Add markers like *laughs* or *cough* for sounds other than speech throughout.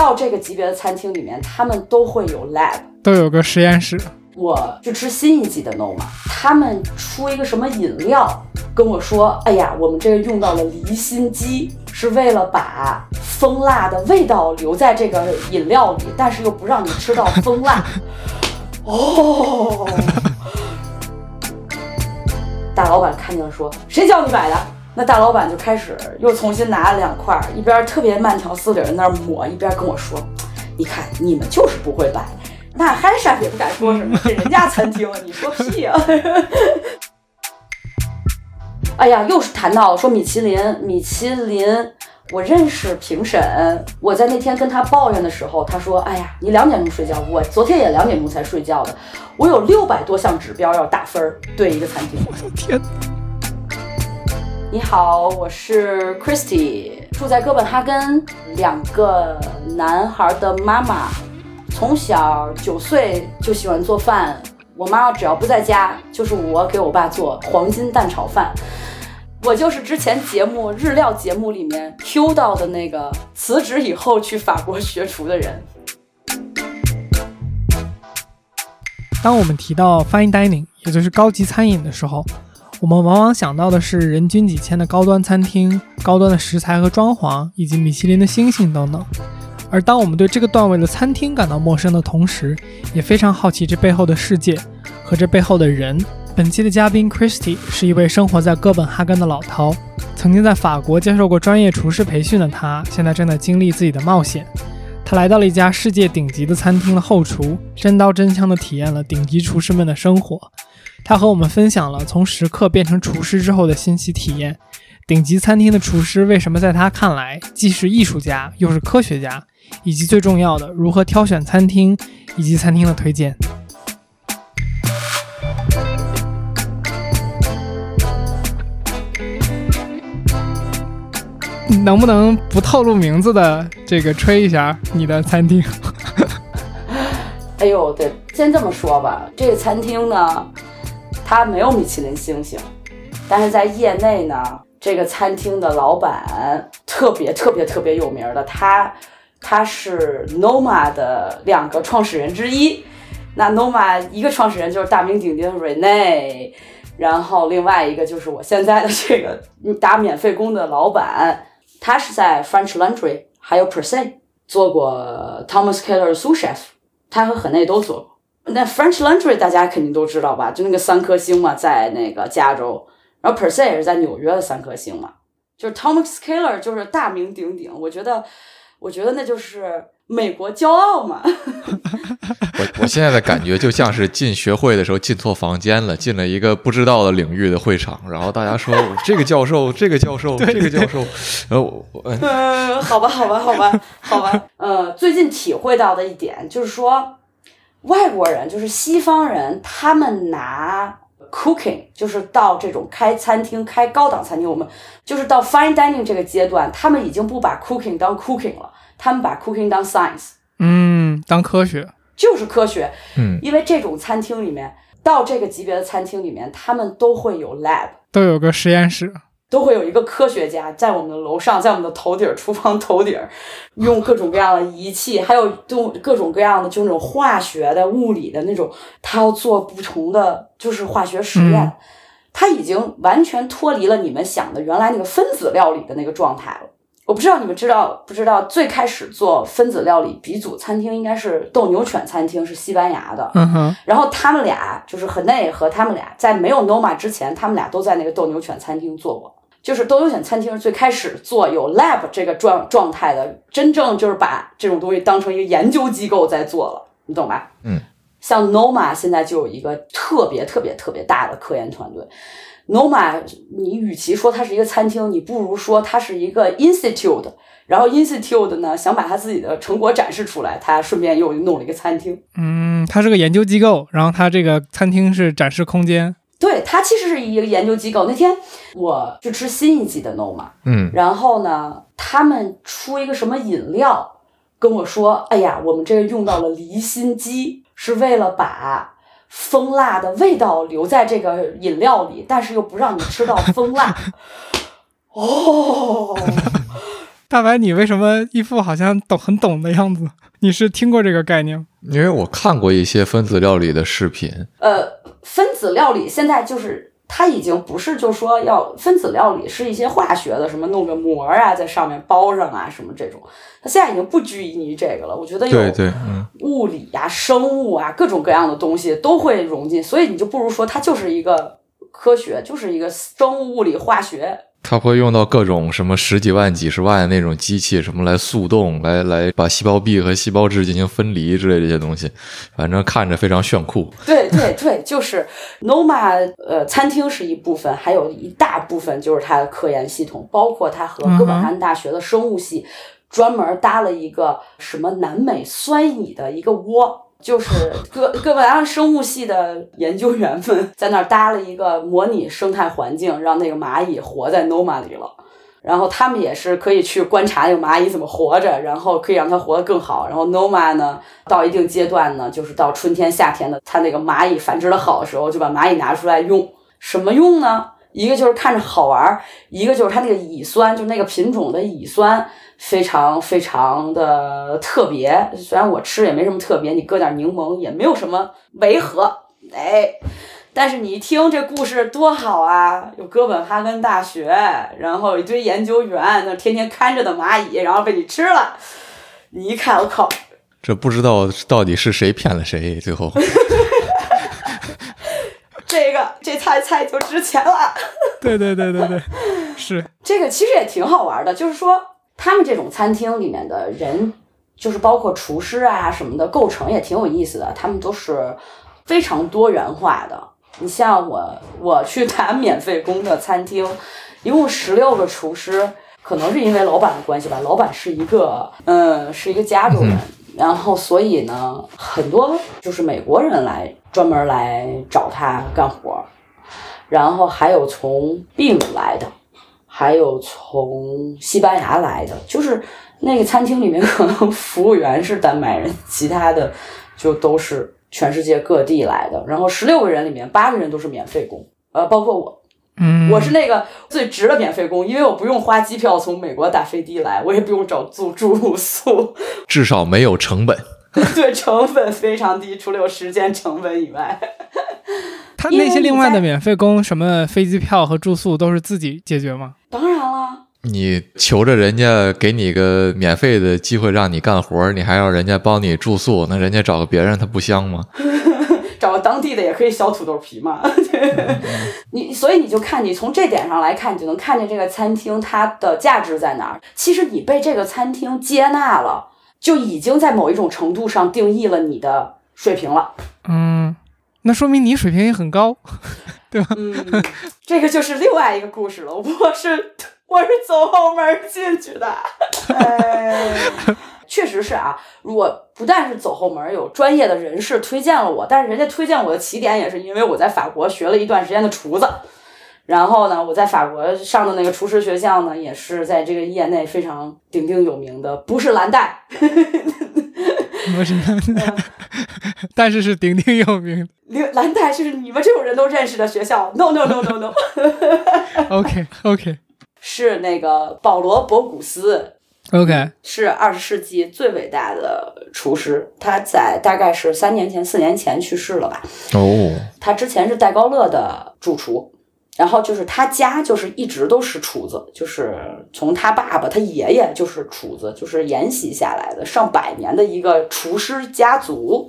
到这个级别的餐厅里面，他们都会有 lab，都有个实验室。我去吃新一季的 Noma，他们出一个什么饮料，跟我说，哎呀，我们这个用到了离心机，是为了把蜂蜡的味道留在这个饮料里，但是又不让你吃到蜂蜡。*laughs* 哦，大老板看见了，说，谁叫你买的？那大老板就开始又重新拿了两块，一边特别慢条斯理的那儿抹，一边跟我说：“你看你们就是不会摆。”那汉山也不敢说什么，是人家餐厅，你说屁啊！*laughs* 哎呀，又是谈到说米其林，米其林，我认识评审，我在那天跟他抱怨的时候，他说：“哎呀，你两点钟睡觉，我昨天也两点钟才睡觉的，我有六百多项指标要打分儿，对一个餐厅。”我的天！你好，我是 Christy，住在哥本哈根，两个男孩的妈妈，从小九岁就喜欢做饭。我妈妈只要不在家，就是我给我爸做黄金蛋炒饭。我就是之前节目日料节目里面 Q 到的那个辞职以后去法国学厨的人。当我们提到 Fine Dining，也就是高级餐饮的时候，我们往往想到的是人均几千的高端餐厅、高端的食材和装潢，以及米其林的星星等等。而当我们对这个段位的餐厅感到陌生的同时，也非常好奇这背后的世界和这背后的人。本期的嘉宾 Christy 是一位生活在哥本哈根的老饕，曾经在法国接受过专业厨师培训的他，现在正在经历自己的冒险。他来到了一家世界顶级的餐厅的后厨，真刀真枪地体验了顶级厨师们的生活。他和我们分享了从食客变成厨师之后的新奇体验。顶级餐厅的厨师为什么在他看来既是艺术家又是科学家，以及最重要的如何挑选餐厅以及餐厅的推荐。能不能不透露名字的这个吹一下你的餐厅？*laughs* 哎呦，对，先这么说吧，这个餐厅呢。他没有米其林星星，但是在业内呢，这个餐厅的老板特别特别特别有名的，他他是 Noma 的两个创始人之一。那 Noma 一个创始人就是大名鼎鼎的 Rene，然后另外一个就是我现在的这个打免费工的老板，他是在 French Laundry 还有 Per Se 做过 Thomas Keller 的 sous chef，他和何内都做过。那 French Laundry 大家肯定都知道吧？就那个三颗星嘛，在那个加州，然后 Per Se 也是在纽约的三颗星嘛。就是 Thomas Keller 就是大名鼎鼎，我觉得，我觉得那就是美国骄傲嘛。*laughs* 我我现在的感觉就像是进学会的时候进错房间了，进了一个不知道的领域的会场，然后大家说 *laughs* 这个教授，这个教授，这个教授，然后嗯，好吧，好吧，好吧，好吧，呃，最近体会到的一点就是说。外国人就是西方人，他们拿 cooking 就是到这种开餐厅、开高档餐厅，我们就是到 fine dining 这个阶段，他们已经不把 cooking 当 cooking 了，他们把 cooking 当 science，嗯，当科学，就是科学，嗯，因为这种餐厅里面，到这个级别的餐厅里面，他们都会有 lab，都有个实验室。都会有一个科学家在我们的楼上，在我们的头顶儿、厨房头顶儿，用各种各样的仪器，还有都各种各样的就那种化学的、物理的那种，他要做不同的就是化学实验，他已经完全脱离了你们想的原来那个分子料理的那个状态了。我不知道你们知道不知道，最开始做分子料理鼻祖餐厅应该是斗牛犬餐厅，是西班牙的。嗯哼。然后他们俩就是很内和他们俩在没有 Noma 之前，他们俩都在那个斗牛犬餐厅做过。就是都优选餐厅最开始做有 lab 这个状状态的，真正就是把这种东西当成一个研究机构在做了，你懂吧？嗯，像 Noma 现在就有一个特别特别特别大的科研团队。Noma，你与其说它是一个餐厅，你不如说它是一个 institute。然后 institute 呢，想把它自己的成果展示出来，它顺便又弄了一个餐厅。嗯，它是个研究机构，然后它这个餐厅是展示空间。对，它其实是一个研究机构。那天我去吃新一季的 Noma，嗯，然后呢，他们出一个什么饮料，跟我说，哎呀，我们这个用到了离心机，是为了把蜂蜡的味道留在这个饮料里，但是又不让你吃到蜂蜡。*laughs* 哦，大白，你为什么一副好像懂很懂的样子？你是听过这个概念吗？因为我看过一些分子料理的视频，呃，分子料理现在就是它已经不是就说要分子料理是一些化学的什么弄个膜啊在上面包上啊什么这种，它现在已经不拘泥于这个了。我觉得有对对，嗯，物理呀、生物啊各种各样的东西都会融进，所以你就不如说它就是一个科学，就是一个生物、物理、化学。它会用到各种什么十几万、几十万的那种机器，什么来速冻，来来把细胞壁和细胞质进行分离之类这些东西，反正看着非常炫酷。对对对，就是 *laughs* Noma 呃，餐厅是一部分，还有一大部分就是它的科研系统，包括它和哥本哈根大学的生物系专门搭了一个什么南美酸蚁的一个窝。就是哥哥本哈根生物系的研究员们在那儿搭了一个模拟生态环境，让那个蚂蚁活在 Noma 里了。然后他们也是可以去观察那个蚂蚁怎么活着，然后可以让它活得更好。然后 Noma 呢，到一定阶段呢，就是到春天、夏天的，它那个蚂蚁繁殖的好的时候，就把蚂蚁拿出来用。什么用呢？一个就是看着好玩，一个就是它那个乙酸，就那个品种的乙酸非常非常的特别。虽然我吃也没什么特别，你搁点柠檬也没有什么违和，哎。但是你一听这故事多好啊！有哥本哈根大学，然后一堆研究员，那天天看着的蚂蚁，然后被你吃了。你一看，我靠，这不知道到底是谁骗了谁，最后 *laughs* 这个这菜菜就值钱了。*laughs* 对对对对对，是这个其实也挺好玩的，就是说他们这种餐厅里面的人，就是包括厨师啊什么的，构成也挺有意思的。他们都是非常多元化的。你像我，我去他免费工的餐厅，一共十六个厨师，可能是因为老板的关系吧，老板是一个，嗯，是一个加州人，然后所以呢，很多就是美国人来专门来找他干活，然后还有从秘鲁来的，还有从西班牙来的，就是那个餐厅里面可能 *laughs* 服务员是丹麦人，其他的就都是。全世界各地来的，然后十六个人里面八个人都是免费工，呃，包括我，嗯，我是那个最值的免费工，因为我不用花机票从美国打飞的来，我也不用找住住宿，*laughs* 至少没有成本。对，成本非常低，除了有时间成本以外。他那些另外的免费工，什么飞机票和住宿都是自己解决吗？当然了。你求着人家给你个免费的机会让你干活，你还要人家帮你住宿，那人家找个别人他不香吗？*laughs* 找个当地的也可以削土豆皮嘛。*laughs* 你所以你就看你从这点上来看，你就能看见这个餐厅它的价值在哪儿。其实你被这个餐厅接纳了，就已经在某一种程度上定义了你的水平了。嗯，那说明你水平也很高，对吧？嗯，这个就是另外一个故事了。我是。我是走后门进去的，哎，确实是啊。如果不但是走后门，有专业的人士推荐了我，但是人家推荐我的起点也是因为我在法国学了一段时间的厨子。然后呢，我在法国上的那个厨师学校呢，也是在这个业内非常鼎鼎有名的，不是蓝带，*laughs* 不是，但是是鼎鼎有名。蓝蓝带是你们这种人都认识的学校？No No No No No。OK OK。是那个保罗·博古斯，OK，是二十世纪最伟大的厨师。他在大概是三年前、四年前去世了吧？哦，他之前是戴高乐的主厨，然后就是他家就是一直都是厨子，就是从他爸爸、他爷爷就是厨子，就是沿袭下来的上百年的一个厨师家族。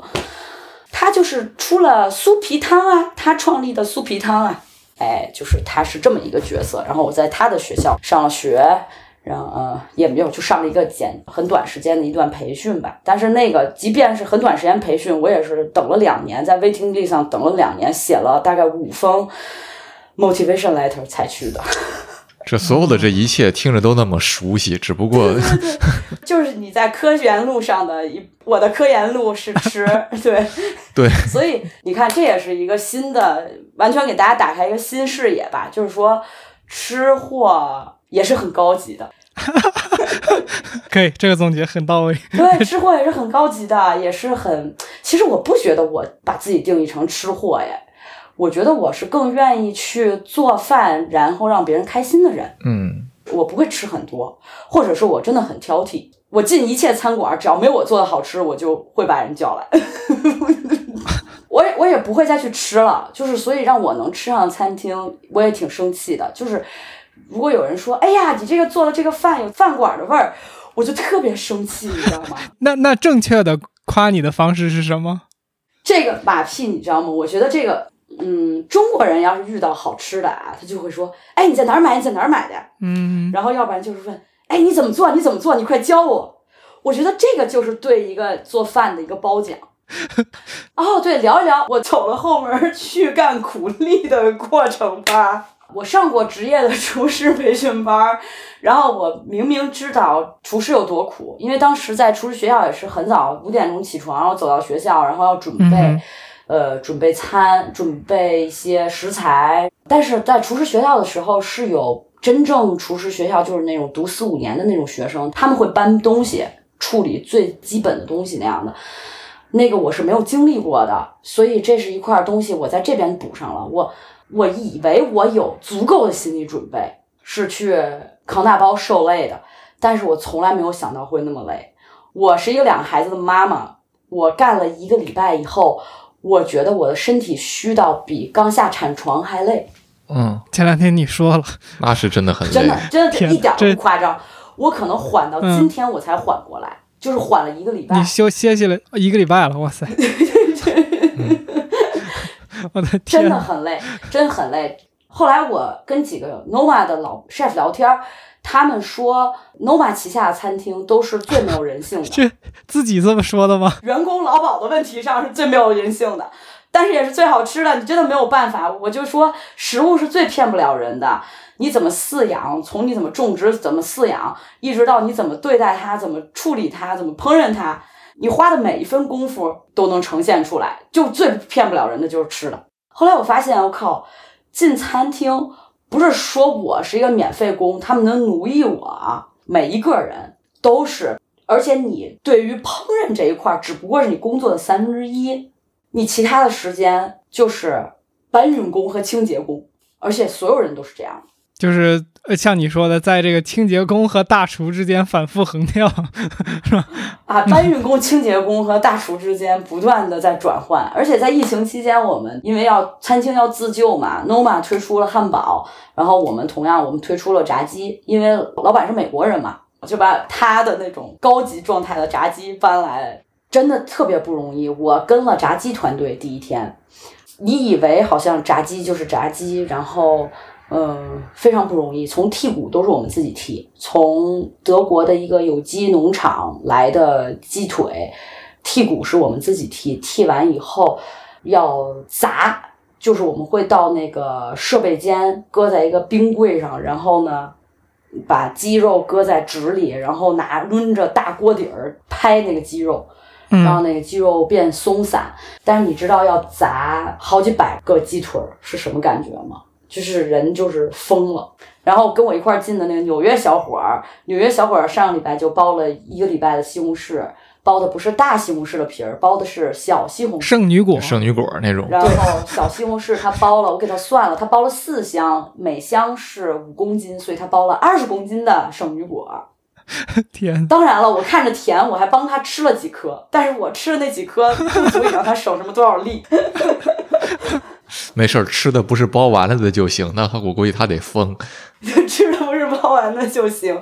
他就是出了酥皮汤啊，他创立的酥皮汤啊。哎，就是他是这么一个角色，然后我在他的学校上了学，然后呃也没有就上了一个简很短时间的一段培训吧。但是那个即便是很短时间培训，我也是等了两年，在 waiting list 上等了两年，写了大概五封 motivation letter 才去的。*laughs* 这所有的这一切听着都那么熟悉，只不过就是你在科研路上的一，我的科研路是吃，*laughs* 对对，所以你看这也是一个新的，完全给大家打开一个新视野吧，就是说吃货也是很高级的，*laughs* 可以，这个总结很到位。对，吃货也是很高级的，也是很，其实我不觉得我把自己定义成吃货耶。我觉得我是更愿意去做饭，然后让别人开心的人。嗯，我不会吃很多，或者是我真的很挑剔。我进一切餐馆，只要没有我做的好吃，我就会把人叫来。*laughs* 我也我也不会再去吃了。就是所以让我能吃上餐厅，我也挺生气的。就是如果有人说：“哎呀，你这个做的这个饭有饭馆的味儿”，我就特别生气，你知道吗？*laughs* 那那正确的夸你的方式是什么？这个马屁你知道吗？我觉得这个，嗯，中国人要是遇到好吃的啊，他就会说：“哎，你在哪儿买？你在哪儿买的？”嗯，然后要不然就是问：“哎，你怎么做？你怎么做？你快教我。”我觉得这个就是对一个做饭的一个褒奖。*laughs* 哦，对，聊一聊我走了后门去干苦力的过程吧。我上过职业的厨师培训班，然后我明明知道厨师有多苦，因为当时在厨师学校也是很早，五点钟起床，然后走到学校，然后要准备，嗯呃，准备餐，准备一些食材。但是在厨师学校的时候，是有真正厨师学校，就是那种读四五年的那种学生，他们会搬东西，处理最基本的东西那样的。那个我是没有经历过的，所以这是一块东西，我在这边补上了。我我以为我有足够的心理准备，是去扛大包受累的，但是我从来没有想到会那么累。我是一个两个孩子的妈妈，我干了一个礼拜以后，我觉得我的身体虚到比刚下产床还累，嗯，前两天你说了，那是真的很累真的。真的一点儿都不夸张。我可能缓到今天我才缓过来，就是缓了一个礼拜你。休歇息了一个礼拜了，哇塞！*laughs* 我的天真天的，很累，真很累。后来我跟几个 Nova 的老 chef 聊天儿，他们说 Nova 旗下的餐厅都是最没有人性的，*laughs* 这自己这么说的吗？员工劳保的问题上是最没有人性的，但是也是最好吃的。你真的没有办法，我就说食物是最骗不了人的。你怎么饲养，从你怎么种植、怎么饲养，一直到你怎么对待它、怎么处理它、怎么烹饪它，你花的每一分功夫都能呈现出来。就最骗不了人的就是吃的。后来我发现，我靠，进餐厅不是说我是一个免费工，他们能奴役我啊，每一个人都是。而且你对于烹饪这一块，只不过是你工作的三分之一，你其他的时间就是搬运工和清洁工，而且所有人都是这样。就是呃像你说的，在这个清洁工和大厨之间反复横跳，是吧？啊，搬运工、清洁工和大厨之间不断的在转换，而且在疫情期间，我们因为要餐厅要自救嘛，Noma 推出了汉堡，然后我们同样我们推出了炸鸡，因为老板是美国人嘛，就把他的那种高级状态的炸鸡搬来，真的特别不容易。我跟了炸鸡团队第一天，你以为好像炸鸡就是炸鸡，然后。嗯，非常不容易。从剔骨都是我们自己剔，从德国的一个有机农场来的鸡腿，剔骨是我们自己剔。剔完以后要砸，就是我们会到那个设备间，搁在一个冰柜上，然后呢，把鸡肉搁在纸里，然后拿抡着大锅底儿拍那个鸡肉，让嗯，那个鸡肉变松散。但是你知道要砸好几百个鸡腿儿是什么感觉吗？就是人就是疯了。然后跟我一块儿进的那个纽约小伙儿，纽约小伙儿上个礼拜就包了一个礼拜的西红柿，包的不是大西红柿的皮儿，包的是小西红柿。圣女果，圣女果那种，然后小西红柿他包了，我给他算了，他包了四箱，每箱是五公斤，所以他包了二十公斤的圣女果。*laughs* 天，当然了，我看着甜，我还帮他吃了几颗，但是我吃的那几颗不足以让他省什么多少力。*laughs* 没事儿，吃的不是包完了的就行。那他我估计他得疯。*laughs* 吃的不是包完的就行。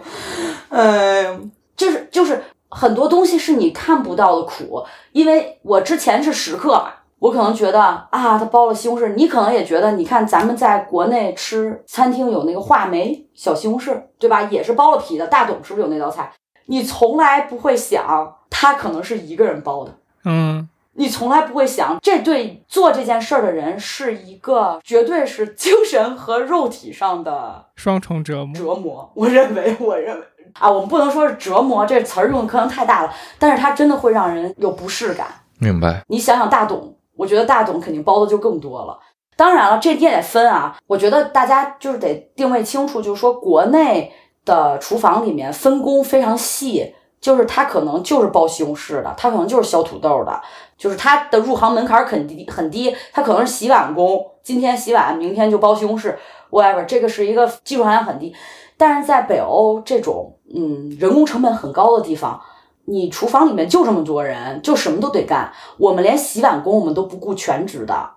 嗯，就是就是很多东西是你看不到的苦，因为我之前是食客嘛，我可能觉得啊，他包了西红柿，你可能也觉得，你看咱们在国内吃餐厅有那个话梅小西红柿，对吧？也是包了皮的，大董是不是有那道菜？你从来不会想，他可能是一个人包的。嗯，你从来不会想，这对做这件事儿的人是一个绝对是精神和肉体上的双重折磨，折磨。我认为，我认为啊，我们不能说是折磨这词儿用的可能太大了，但是它真的会让人有不适感。明白？你想想大董，我觉得大董肯定包的就更多了。当然了，这你也得分啊。我觉得大家就是得定位清楚，就是说国内的厨房里面分工非常细，就是他可能就是包西红柿的，他可能就是削土豆的，就是他的入行门槛很低很低，他可能是洗碗工，今天洗碗，明天就包西红柿，whatever，这个是一个技术含量很低。但是在北欧这种嗯人工成本很高的地方，你厨房里面就这么多人，就什么都得干。我们连洗碗工我们都不雇全职的，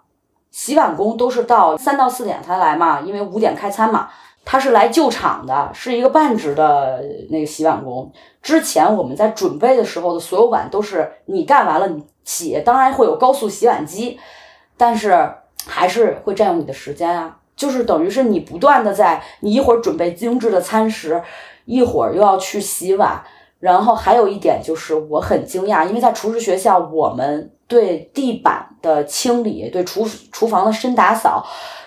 洗碗工都是到三到四点才来嘛，因为五点开餐嘛。他是来救场的，是一个半职的那个洗碗工。之前我们在准备的时候的所有碗都是你干完了你洗，当然会有高速洗碗机，但是还是会占用你的时间啊。就是等于是你不断的在你一会儿准备精致的餐食，一会儿又要去洗碗。然后还有一点就是我很惊讶，因为在厨师学校，我们对地板的清理、对厨厨房的深打扫。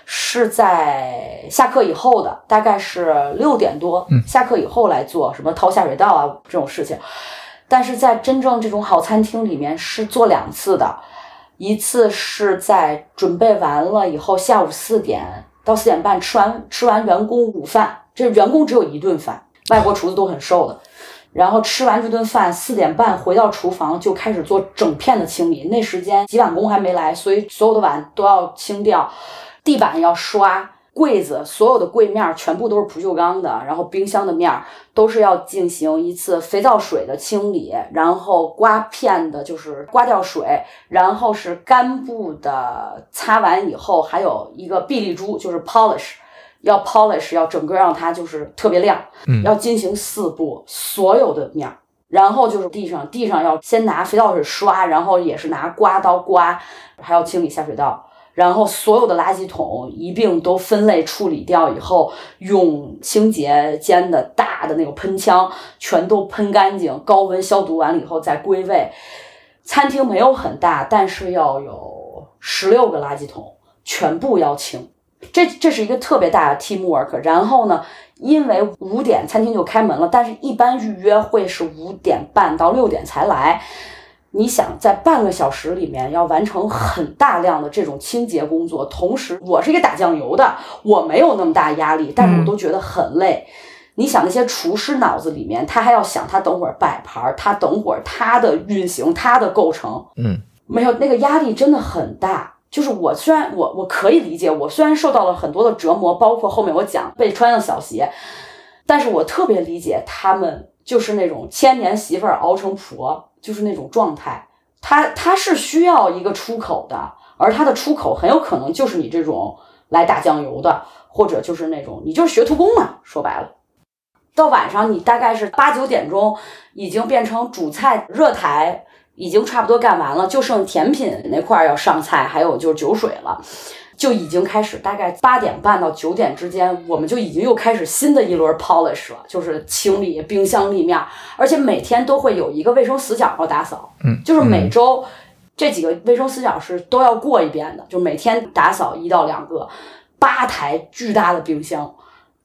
是在下课以后的，大概是六点多，下课以后来做什么掏下水道啊这种事情。但是在真正这种好餐厅里面是做两次的，一次是在准备完了以后，下午四点到四点半吃完吃完员工午饭，这员工只有一顿饭，外国厨子都很瘦的。然后吃完这顿饭，四点半回到厨房就开始做整片的清理，那时间洗碗工还没来，所以所有的碗都要清掉。地板要刷，柜子所有的柜面全部都是不锈钢的，然后冰箱的面都是要进行一次肥皂水的清理，然后刮片的就是刮掉水，然后是干布的擦完以后，还有一个碧丽珠就是 polish，要 polish 要整个让它就是特别亮，要进行四步所有的面儿，然后就是地上地上要先拿肥皂水刷，然后也是拿刮刀刮，还要清理下水道。然后所有的垃圾桶一并都分类处理掉以后，用清洁间的大的那个喷枪全都喷干净，高温消毒完了以后再归位。餐厅没有很大，但是要有十六个垃圾桶，全部要清。这这是一个特别大的 team work。然后呢，因为五点餐厅就开门了，但是一般预约会是五点半到六点才来。你想在半个小时里面要完成很大量的这种清洁工作，同时我是一个打酱油的，我没有那么大压力，但是我都觉得很累。你想那些厨师脑子里面，他还要想他等会儿摆盘，他等会儿他的运行，他的构成，嗯，没有那个压力真的很大。就是我虽然我我可以理解，我虽然受到了很多的折磨，包括后面我讲被穿的小鞋，但是我特别理解他们，就是那种千年媳妇熬成婆。就是那种状态，他他是需要一个出口的，而他的出口很有可能就是你这种来打酱油的，或者就是那种你就是学徒工嘛。说白了，到晚上你大概是八九点钟，已经变成主菜热台，已经差不多干完了，就剩甜品那块要上菜，还有就是酒水了。就已经开始，大概八点半到九点之间，我们就已经又开始新的一轮 polish 了，就是清理冰箱立面，而且每天都会有一个卫生死角要打扫，嗯，就是每周这几个卫生死角是都要过一遍的，就每天打扫一到两个，八台巨大的冰箱，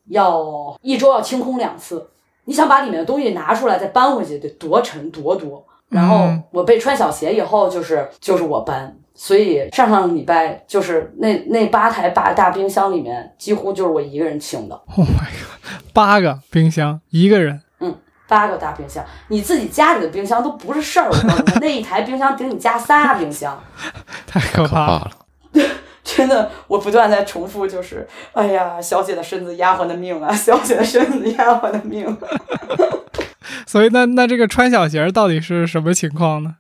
要一周要清空两次，你想把里面的东西拿出来再搬回去，得多沉多多。然后我被穿小鞋以后，就是就是我搬。所以上上礼拜就是那那八台八大冰箱里面，几乎就是我一个人清的。Oh my god，八个冰箱一个人，嗯，八个大冰箱，你自己家里的冰箱都不是事儿。那一台冰箱顶你家仨冰箱，*laughs* 太可怕了。*laughs* 真的，我不断在重复，就是哎呀，小姐的身子，丫鬟的命啊，小姐的身子，丫鬟的命。*laughs* 所以那那这个穿小鞋到底是什么情况呢？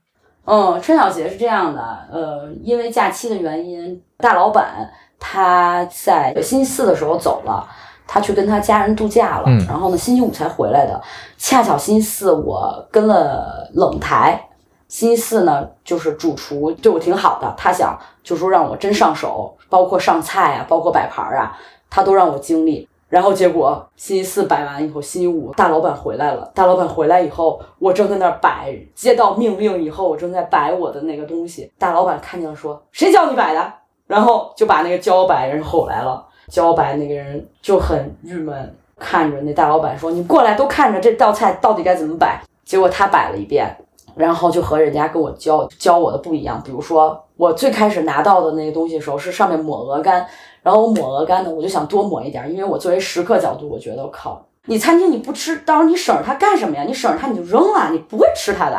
嗯，穿小鞋是这样的，呃，因为假期的原因，大老板他在星期四的时候走了，他去跟他家人度假了，然后呢，星期五才回来的。恰巧星期四我跟了冷台，星期四呢就是主厨对我挺好的，他想就说让我真上手，包括上菜啊，包括摆盘啊，他都让我经历。然后结果星期四摆完以后，星期五大老板回来了。大老板回来以后，我正在那儿摆，接到命令以后，我正在摆我的那个东西。大老板看见了，说：“谁教你摆的？”然后就把那个教摆人吼来了。教摆那个人就很郁闷，看着那大老板说：“你过来，都看着这道菜到底该怎么摆。”结果他摆了一遍，然后就和人家跟我教教我的不一样。比如说，我最开始拿到的那个东西的时候，是上面抹鹅肝。然后我抹鹅肝呢，我就想多抹一点，因为我作为食客角度，我觉得我靠，你餐厅你不吃，到时候你省着它干什么呀？你省着它你就扔了，你不会吃它的。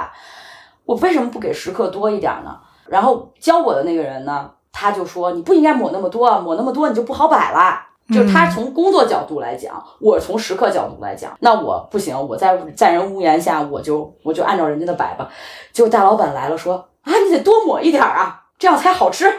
我为什么不给食客多一点呢？然后教我的那个人呢，他就说你不应该抹那么多，抹那么多你就不好摆了。就是他从工作角度来讲，我从食客角度来讲，那我不行，我在在人屋檐下，我就我就按照人家的摆吧。结果大老板来了，说啊，你得多抹一点啊，这样才好吃。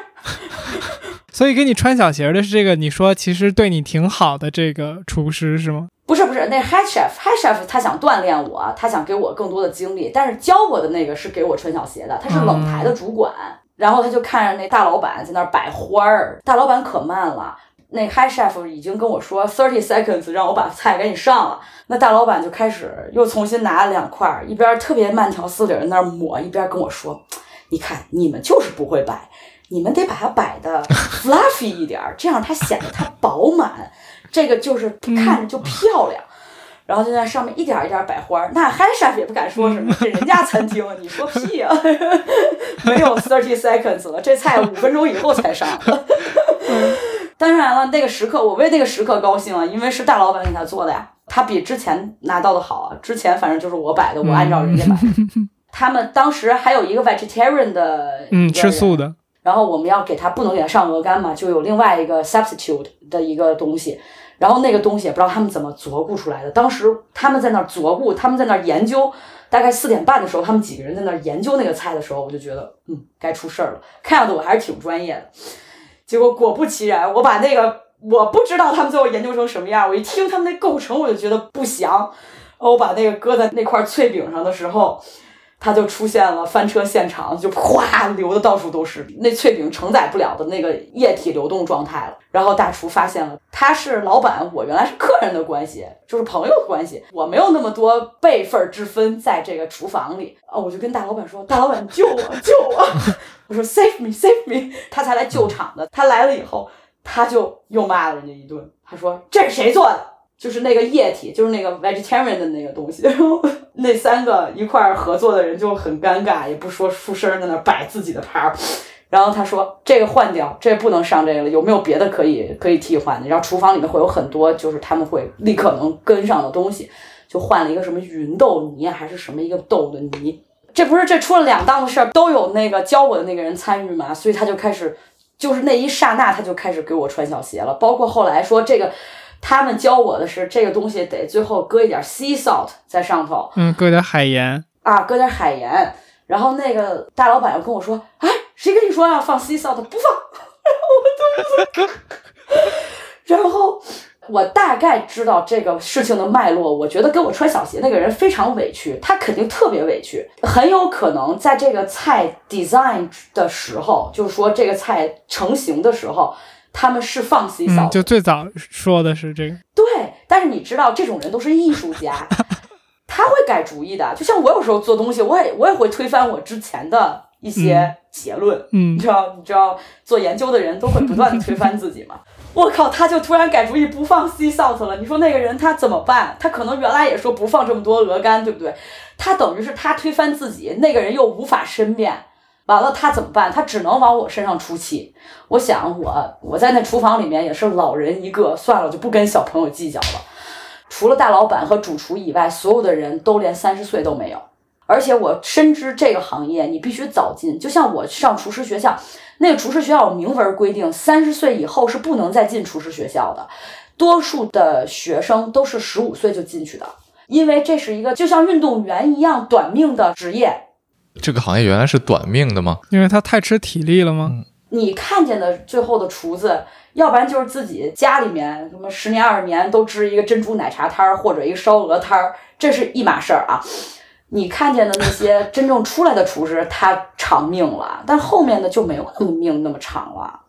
所以给你穿小鞋的是这个，你说其实对你挺好的这个厨师是吗？不是不是，那 head chef，head chef 他想锻炼我，他想给我更多的精力，但是教我的那个是给我穿小鞋的，他是冷台的主管，然后他就看着那大老板在那儿摆花儿，大老板可慢了，那 head chef 已经跟我说 thirty seconds 让我把菜给你上了，那大老板就开始又重新拿了两块，一边特别慢条斯理的那儿抹，一边跟我说，你看你们就是不会摆。你们得把它摆的 *laughs* fluffy 一点儿，这样它显得它饱满，这个就是看着就漂亮。然后就在上面一点一点摆花，那 h i chef 也不敢说什么，这人家餐厅，你说屁啊？*laughs* 没有 thirty seconds 了，这菜五分钟以后才上。*laughs* 当然了，那个食客我为那个食客高兴啊，因为是大老板给他做的呀，他比之前拿到的好啊。之前反正就是我摆的，我按照人家摆。他们当时还有一个 vegetarian 的，嗯，吃素的。然后我们要给他不能给他上鹅肝嘛，就有另外一个 substitute 的一个东西，然后那个东西也不知道他们怎么琢磨出来的。当时他们在那儿琢磨，他们在那儿研究，大概四点半的时候，他们几个人在那儿研究那个菜的时候，我就觉得，嗯，该出事儿了。看样子我还是挺专业的。结果果不其然，我把那个我不知道他们最后研究成什么样，我一听他们那构成，我就觉得不祥。我把那个搁在那块脆饼上的时候。他就出现了翻车现场，就哗流的到处都是，那脆饼承载不了的那个液体流动状态了。然后大厨发现了，他是老板，我原来是客人的关系，就是朋友的关系，我没有那么多辈分之分在这个厨房里啊。我就跟大老板说：“大老板救我，救我！”我说：“Save me, save me！” 他才来救场的。他来了以后，他就又骂了人家一顿。他说：“这是谁做的？”就是那个液体，就是那个 vegetarian 的那个东西，然后那三个一块儿合作的人就很尴尬，也不说出声，在那摆自己的盘儿。然后他说：“这个换掉，这不能上这个了，有没有别的可以可以替换的？”然后厨房里面会有很多，就是他们会立刻能跟上的东西，就换了一个什么芸豆泥还是什么一个豆的泥。这不是这出了两档子事儿，都有那个教我的那个人参与嘛，所以他就开始，就是那一刹那他就开始给我穿小鞋了，包括后来说这个。他们教我的是这个东西得最后搁一点 sea salt 在上头，嗯，搁点海盐啊，搁点海盐。然后那个大老板又跟我说：“哎，谁跟你说要放 sea salt？不放。*laughs* ”然后我大概知道这个事情的脉络。我觉得给我穿小鞋那个人非常委屈，他肯定特别委屈，很有可能在这个菜 design 的时候，就是说这个菜成型的时候。他们是放 C 扫，就最早说的是这个。对，但是你知道，这种人都是艺术家，*laughs* 他会改主意的。就像我有时候做东西，我也我也会推翻我之前的一些结论。嗯，你知道，你知道，做研究的人都会不断的推翻自己嘛。*laughs* 我靠，他就突然改主意不放 C salt 了。你说那个人他怎么办？他可能原来也说不放这么多鹅肝，对不对？他等于是他推翻自己，那个人又无法申辩。完了，他怎么办？他只能往我身上出气。我想，我我在那厨房里面也是老人一个，算了，就不跟小朋友计较了。除了大老板和主厨以外，所有的人都连三十岁都没有。而且我深知这个行业，你必须早进。就像我上厨师学校，那个厨师学校有明文规定，三十岁以后是不能再进厨师学校的。多数的学生都是十五岁就进去的，因为这是一个就像运动员一样短命的职业。这个行业原来是短命的吗？因为他太吃体力了吗？你看见的最后的厨子，要不然就是自己家里面什么十年二十年都支一个珍珠奶茶摊儿或者一个烧鹅摊儿，这是一码事儿啊。你看见的那些真正出来的厨师，他长命了，但后面的就没有那么命那么长了，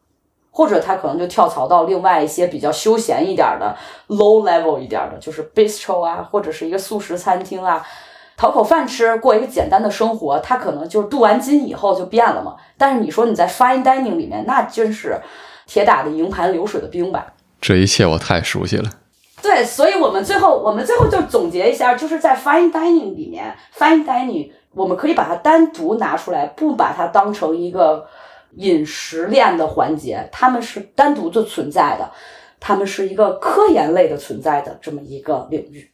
或者他可能就跳槽到另外一些比较休闲一点的 low level 一点的，就是 bistro 啊，或者是一个素食餐厅啊。讨口饭吃，过一个简单的生活，他可能就是镀完金以后就变了嘛。但是你说你在 fine dining 里面，那真是铁打的营盘流水的兵吧？这一切我太熟悉了。对，所以我们最后，我们最后就总结一下，就是在 fine dining 里面，fine dining 我们可以把它单独拿出来，不把它当成一个饮食链的环节，他们是单独的存在的，他们是一个科研类的存在的这么一个领域。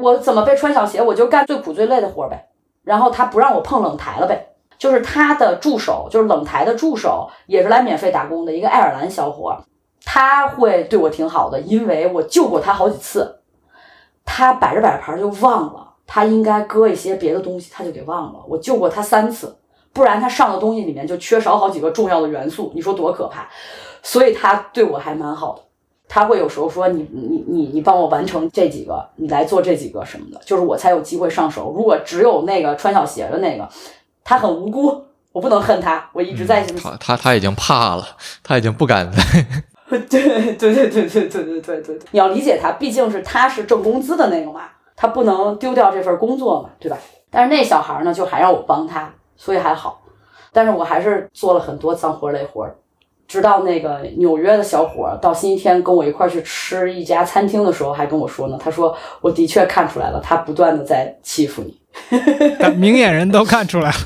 我怎么被穿小鞋？我就干最苦最累的活呗。然后他不让我碰冷台了呗。就是他的助手，就是冷台的助手，也是来免费打工的一个爱尔兰小伙。他会对我挺好的，因为我救过他好几次。他摆着摆着盘就忘了，他应该搁一些别的东西，他就给忘了。我救过他三次，不然他上的东西里面就缺少好几个重要的元素，你说多可怕？所以他对我还蛮好的。他会有时候说你你你你帮我完成这几个，你来做这几个什么的，就是我才有机会上手。如果只有那个穿小鞋的那个，他很无辜，我不能恨他，我一直在他他他已经怕了，他已经不敢再。*laughs* 对对对对对对对对对，你要理解他，毕竟是他是挣工资的那个嘛，他不能丢掉这份工作嘛，对吧？但是那小孩呢，就还让我帮他，所以还好。但是我还是做了很多脏活累活，直到那个纽约的小伙到星期天跟我一块去吃一家餐厅的时候，还跟我说呢，他说我的确看出来了，他不断的在欺负你，*laughs* 明眼人都看出来了，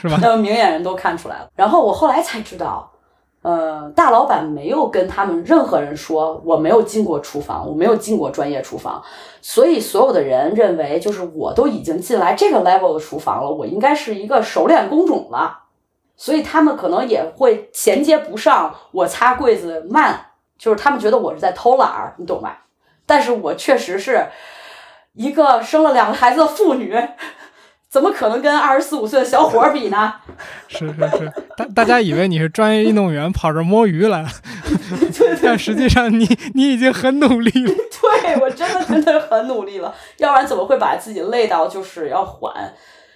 是吧？那 *laughs* 明眼人都看出来了。然后我后来才知道。呃，大老板没有跟他们任何人说我没有进过厨房，我没有进过专业厨房，所以所有的人认为就是我都已经进来这个 level 的厨房了，我应该是一个熟练工种了，所以他们可能也会衔接不上我擦柜子慢，就是他们觉得我是在偷懒儿，你懂吧？但是我确实是一个生了两个孩子的妇女。*laughs* 怎么可能跟二十四五岁的小伙儿比呢？*laughs* 是是是，大大家以为你是专业运动员，跑这摸鱼来了，*laughs* 但实际上你你已经很努力了。对我真的真的很努力了，要不然怎么会把自己累到就是要缓，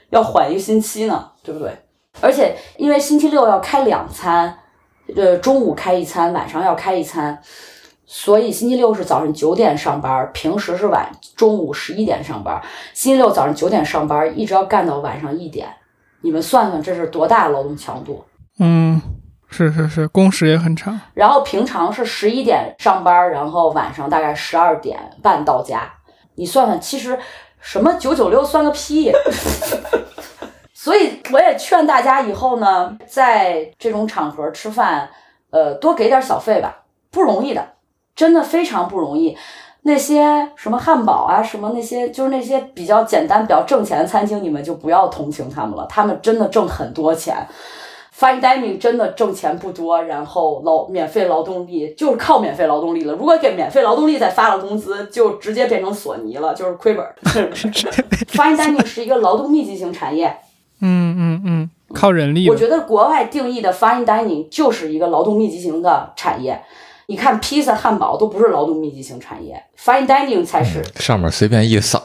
要缓一个星期呢？对不对？而且因为星期六要开两餐，呃，中午开一餐，晚上要开一餐。所以星期六是早上九点上班，平时是晚中午十一点上班。星期六早上九点上班，一直要干到晚上一点。你们算算这是多大劳动强度？嗯，是是是，工时也很长。然后平常是十一点上班，然后晚上大概十二点半到家。你算算，其实什么九九六算个屁。所以我也劝大家以后呢，在这种场合吃饭，呃，多给点小费吧，不容易的。真的非常不容易，那些什么汉堡啊，什么那些就是那些比较简单、比较挣钱的餐厅，你们就不要同情他们了。他们真的挣很多钱，fine dining 真的挣钱不多，然后劳免费劳动力就是靠免费劳动力了。如果给免费劳动力再发了工资，就直接变成索尼了，就是亏本。*laughs* fine dining 是一个劳动密集型产业，嗯嗯嗯，靠人力。我觉得国外定义的 fine dining 就是一个劳动密集型的产业。你看，披萨、汉堡都不是劳动密集型产业，fine dining 才是。上面随便一撒。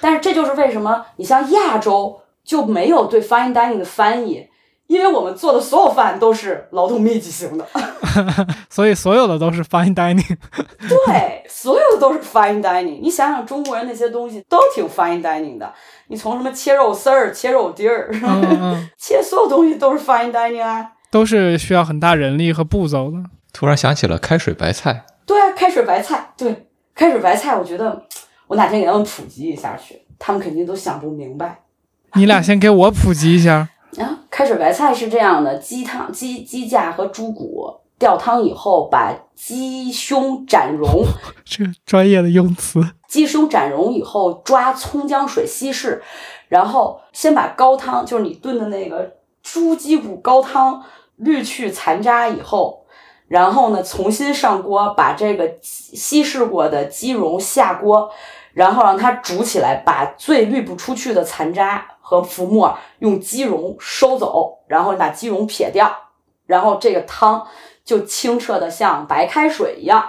但是这就是为什么你像亚洲就没有对 fine dining 的翻译，因为我们做的所有饭都是劳动密集型的。*laughs* 所以所有的都是 fine dining。对，所有的都是 fine dining。你想想，中国人那些东西都挺 fine dining 的。你从什么切肉丝儿、切肉丁儿，*laughs* 切所有东西都是 fine dining 啊。都是需要很大人力和步骤的。突然想起了开水白菜，对啊，开水白菜，对，开水白菜，我觉得 *tsk* 我哪天给他们普及一下去，他们肯定都想不明白。你俩先给我普及一下啊！开水白菜是这样的：鸡汤、鸡鸡架和猪骨吊汤以后，把鸡胸斩容，*laughs* 这专业的用词。鸡胸斩容以后，抓葱姜水稀释，然后先把高汤，就是你炖的那个猪鸡骨高汤滤去残渣以后。然后呢，重新上锅，把这个稀释过的鸡蓉下锅，然后让它煮起来，把最滤不出去的残渣和浮沫用鸡蓉收走，然后把鸡蓉撇掉，然后这个汤就清澈的像白开水一样。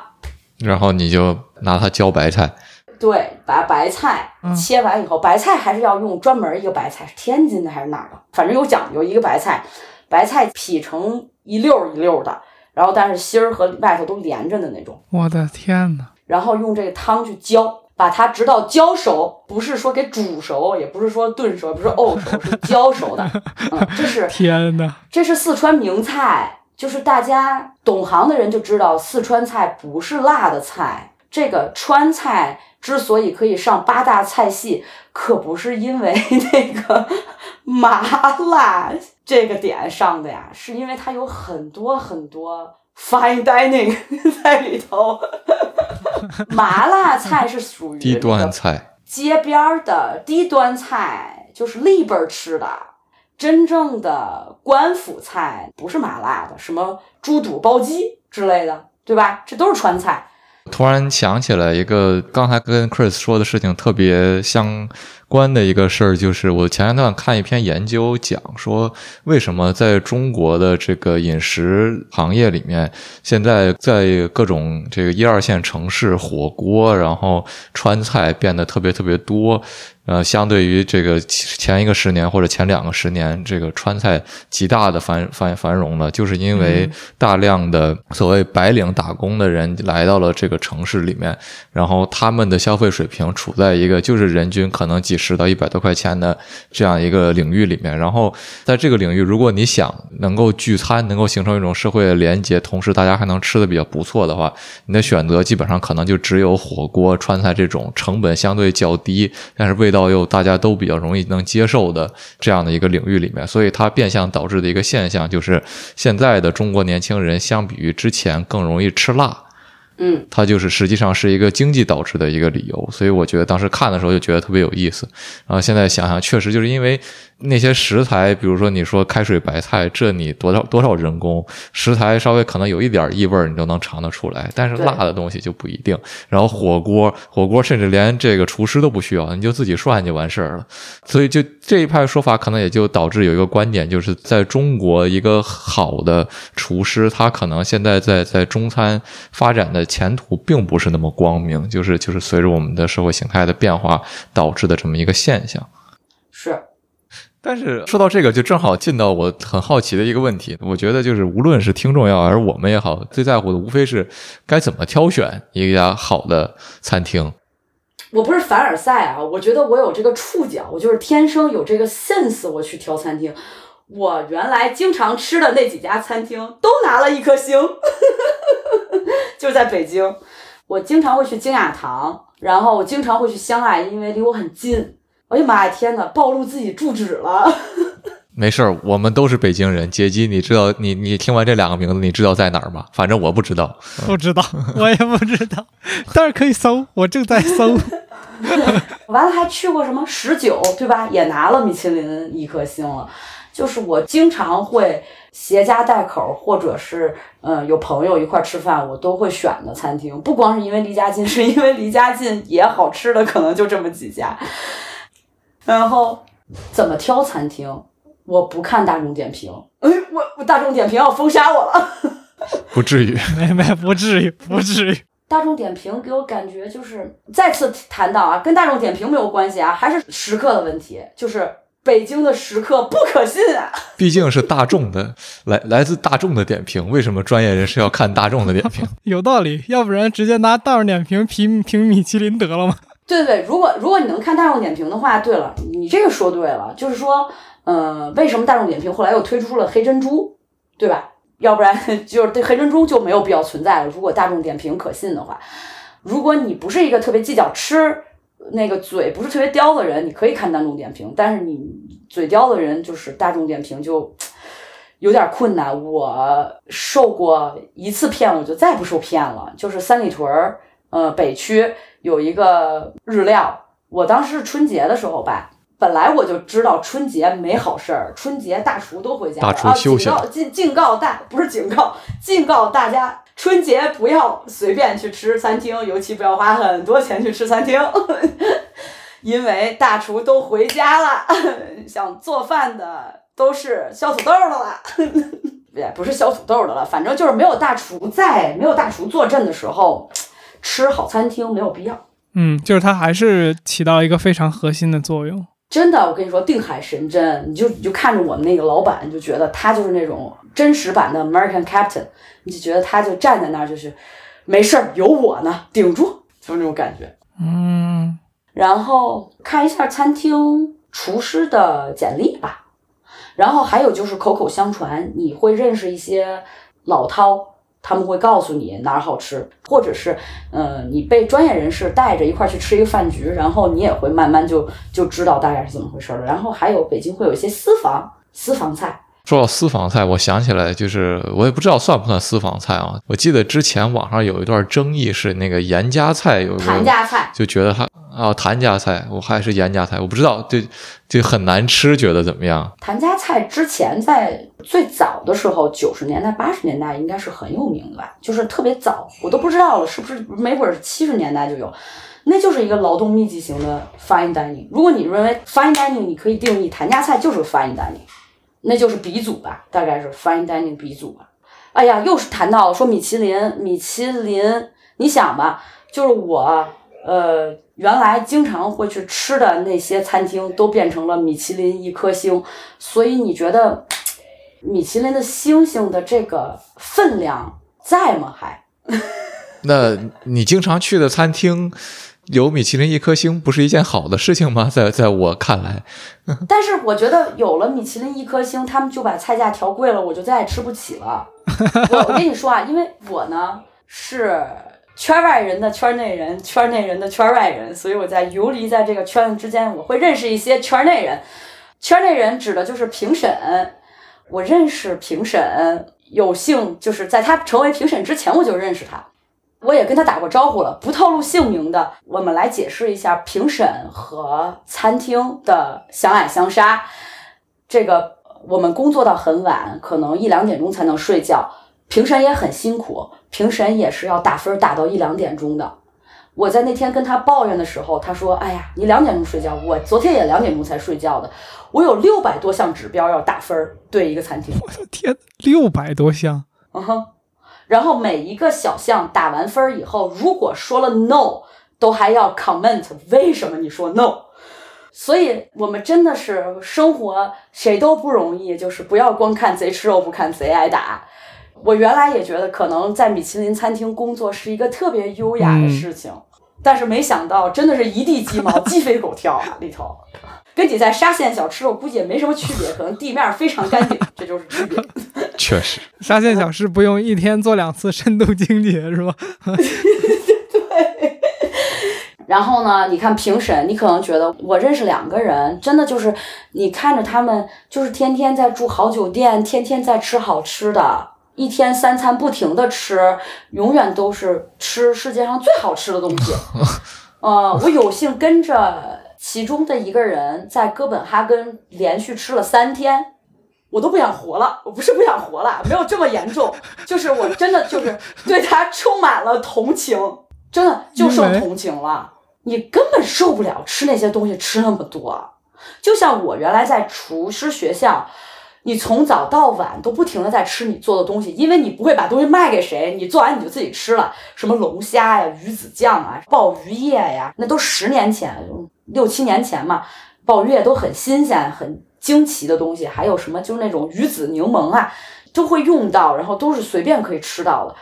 然后你就拿它浇白菜。对，把白菜切完以后，白菜还是要用专门一个白菜，是天津的还是哪儿的？反正有讲究，一个白菜，白菜劈成一溜一溜的。然后，但是芯儿和外头都连着的那种。我的天呐，然后用这个汤去浇，把它直到浇熟，不是说给煮熟，也不是说炖熟，不是沤熟，是浇熟的。*laughs* 嗯，这是天呐，这是四川名菜，就是大家懂行的人就知道，四川菜不是辣的菜。这个川菜之所以可以上八大菜系，可不是因为 *laughs* 那个麻辣。这个点上的呀，是因为它有很多很多 fine dining *laughs* 在里头。麻辣菜是属于低端菜，街边的低端菜就是里边吃的。真正的官府菜不是麻辣的，什么猪肚包鸡之类的，对吧？这都是川菜。突然想起来一个刚才跟 Chris 说的事情特别相关的一个事儿，就是我前一段看一篇研究，讲说为什么在中国的这个饮食行业里面，现在在各种这个一二线城市，火锅然后川菜变得特别特别多。呃，相对于这个前一个十年或者前两个十年，这个川菜极大的繁繁繁荣了，就是因为大量的所谓白领打工的人来到了这个城市里面，然后他们的消费水平处在一个就是人均可能几十到一百多块钱的这样一个领域里面，然后在这个领域，如果你想能够聚餐，能够形成一种社会的连接，同时大家还能吃的比较不错的话，你的选择基本上可能就只有火锅、川菜这种成本相对较低，但是味到又大家都比较容易能接受的这样的一个领域里面，所以它变相导致的一个现象就是，现在的中国年轻人相比于之前更容易吃辣。嗯，它就是实际上是一个经济导致的一个理由，所以我觉得当时看的时候就觉得特别有意思。然后现在想想，确实就是因为。那些食材，比如说你说开水白菜，这你多少多少人工，食材稍微可能有一点异味，你都能尝得出来。但是辣的东西就不一定。然后火锅，火锅甚至连这个厨师都不需要，你就自己涮就完事儿了。所以就这一派说法，可能也就导致有一个观点，就是在中国一个好的厨师，他可能现在在在中餐发展的前途并不是那么光明，就是就是随着我们的社会形态的变化导致的这么一个现象。是。但是说到这个，就正好进到我很好奇的一个问题。我觉得就是，无论是听众也好，还是我们也好，最在乎的无非是该怎么挑选一家好的餐厅。我不是凡尔赛啊，我觉得我有这个触角，我就是天生有这个 sense，我去挑餐厅。我原来经常吃的那几家餐厅都拿了一颗星，*laughs* 就是在北京。我经常会去京雅堂，然后我经常会去香爱，因为离我很近。哎呀妈呀！天哪，暴露自己住址了。*laughs* 没事儿，我们都是北京人。杰基，你知道你你听完这两个名字，你知道在哪儿吗？反正我不知道，不知道，我也不知道，*laughs* 但是可以搜，我正在搜。*laughs* 完了，还去过什么十九，对吧？也拿了米其林一颗星了。就是我经常会携家带口，或者是嗯有朋友一块吃饭，我都会选的餐厅。不光是因为离家近，是因为离家近也好吃的，可能就这么几家。然后怎么挑餐厅？我不看大众点评。哎，我我大众点评要封杀我了。不至于，*laughs* 没没不至于，不至于。大众点评给我感觉就是再次谈到啊，跟大众点评没有关系啊，还是食客的问题，就是北京的食客不可信啊。*laughs* 毕竟是大众的来来自大众的点评，为什么专业人士要看大众的点评？*laughs* 有道理，要不然直接拿大众点评评评米其林得了吗？对对，如果如果你能看大众点评的话，对了，你这个说对了，就是说，嗯，为什么大众点评后来又推出了黑珍珠，对吧？要不然 *laughs* 就是对黑珍珠就没有必要存在了。如果大众点评可信的话，如果你不是一个特别计较吃那个嘴不是特别刁的人，你可以看大众点评，但是你嘴刁的人就是大众点评就 *tsk* 有点困难。我受过一次骗，我就再不受骗了，就是三里屯儿。呃，北区有一个日料，我当时是春节的时候吧，本来我就知道春节没好事儿，春节大厨都回家了啊，警告警警告大不是警告，*laughs* 警告大家春节不要随便去吃餐厅，尤其不要花很多钱去吃餐厅，*laughs* 因为大厨都回家了，*laughs* 想做饭的都是削土豆的了，也不是削土豆的了，反正就是没有大厨在，没有大厨坐镇的时候。吃好餐厅没有必要，嗯，就是它还是起到一个非常核心的作用。真的，我跟你说，定海神针，你就你就看着我们那个老板，你就觉得他就是那种真实版的 American Captain，你就觉得他就站在那儿，就是没事儿，有我呢，顶住，就是那种感觉。嗯，然后看一下餐厅厨师的简历吧，然后还有就是口口相传，你会认识一些老饕。他们会告诉你哪儿好吃，或者是，嗯，你被专业人士带着一块去吃一个饭局，然后你也会慢慢就就知道大概是怎么回事了。然后还有北京会有一些私房私房菜，说到私房菜，我想起来，就是我也不知道算不算私房菜啊。我记得之前网上有一段争议，是那个严家菜有个谭家菜，就觉得它啊谭家菜，我还是严家菜，我不知道，就就很难吃，觉得怎么样？谭家菜之前在最早的时候，九十年代、八十年代应该是很有名的吧，就是特别早，我都不知道了，是不是没准是七十年代就有。那就是一个劳动密集型的 fine dining。如果你认为 fine dining，你可以定义谭家菜就是 fine dining，那就是鼻祖吧，大概是 fine dining 鼻祖吧。哎呀，又是谈到了说米其林，米其林，你想吧，就是我呃原来经常会去吃的那些餐厅都变成了米其林一颗星，所以你觉得米其林的星星的这个分量在吗？还？*laughs* 那你经常去的餐厅？有米其林一颗星不是一件好的事情吗？*laughs* 在在我看来，*laughs* 但是我觉得有了米其林一颗星，他们就把菜价调贵了，我就再也吃不起了。我我跟你说啊，因为我呢是圈外人的圈内人，圈内人的圈外人，所以我在游离在这个圈子之间，我会认识一些圈内人。圈内人指的就是评审，我认识评审，有幸就是在他成为评审之前，我就认识他。我也跟他打过招呼了，不透露姓名的。我们来解释一下评审和餐厅的相爱相杀。这个我们工作到很晚，可能一两点钟才能睡觉。评审也很辛苦，评审也是要打分打到一两点钟的。我在那天跟他抱怨的时候，他说：“哎呀，你两点钟睡觉，我昨天也两点钟才睡觉的。我有六百多项指标要打分，对一个餐厅。”我的天，六百多项！嗯哼。然后每一个小项打完分以后，如果说了 no，都还要 comment 为什么你说 no。所以我们真的是生活谁都不容易，就是不要光看贼吃肉不看贼挨打。我原来也觉得可能在米其林餐厅工作是一个特别优雅的事情，但是没想到真的是一地鸡毛，鸡飞狗跳啊里头。跟你在沙县小吃，我估计也没什么区别，可能地面非常干净，*laughs* 这就是区别。确实，*laughs* 沙县小吃不用一天做两次深度清洁，是吧？*laughs* 对。然后呢，你看评审，你可能觉得我认识两个人，真的就是你看着他们，就是天天在住好酒店，天天在吃好吃的，一天三餐不停的吃，永远都是吃世界上最好吃的东西。呃，我有幸跟着。其中的一个人在哥本哈根连续吃了三天，我都不想活了。我不是不想活了，*laughs* 没有这么严重，就是我真的就是对他充满了同情，真的就剩同情了。你根本受不了吃那些东西，吃那么多。就像我原来在厨师学校。你从早到晚都不停的在吃你做的东西，因为你不会把东西卖给谁，你做完你就自己吃了。什么龙虾呀、鱼子酱啊、鲍鱼叶呀，那都十年前、六七年前嘛，鲍鱼叶都很新鲜、很惊奇的东西。还有什么就是那种鱼子柠檬啊，都会用到，然后都是随便可以吃到的。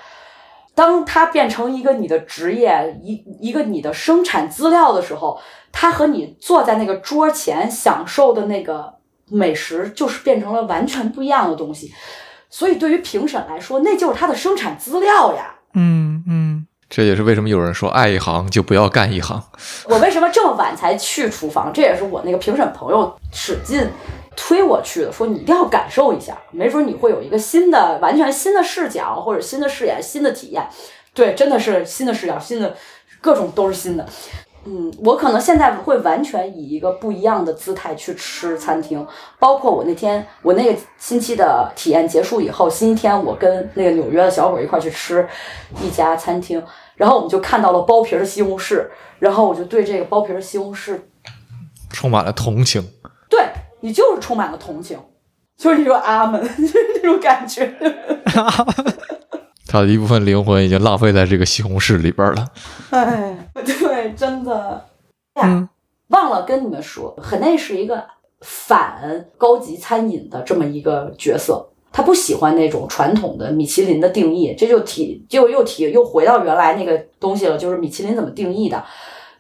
当它变成一个你的职业，一一个你的生产资料的时候，它和你坐在那个桌前享受的那个。美食就是变成了完全不一样的东西，所以对于评审来说，那就是它的生产资料呀。嗯嗯，这也是为什么有人说爱一行就不要干一行。*laughs* 我为什么这么晚才去厨房？这也是我那个评审朋友使劲推我去的，说你一定要感受一下，没准你会有一个新的、完全新的视角，或者新的视野、新的体验。对，真的是新的视角，新的各种都是新的。嗯，我可能现在会完全以一个不一样的姿态去吃餐厅，包括我那天我那个星期的体验结束以后，星期天我跟那个纽约的小伙一块去吃一家餐厅，然后我们就看到了剥皮的西红柿，然后我就对这个剥皮的西红柿充满了同情。对你就是充满了同情，就是你说阿门，*laughs* 就是那种感觉。他的一部分灵魂已经浪费在这个西红柿里边了。哎，对，真的呀，忘了跟你们说，很内是一个反高级餐饮的这么一个角色，他不喜欢那种传统的米其林的定义，这就提就又提又回到原来那个东西了，就是米其林怎么定义的？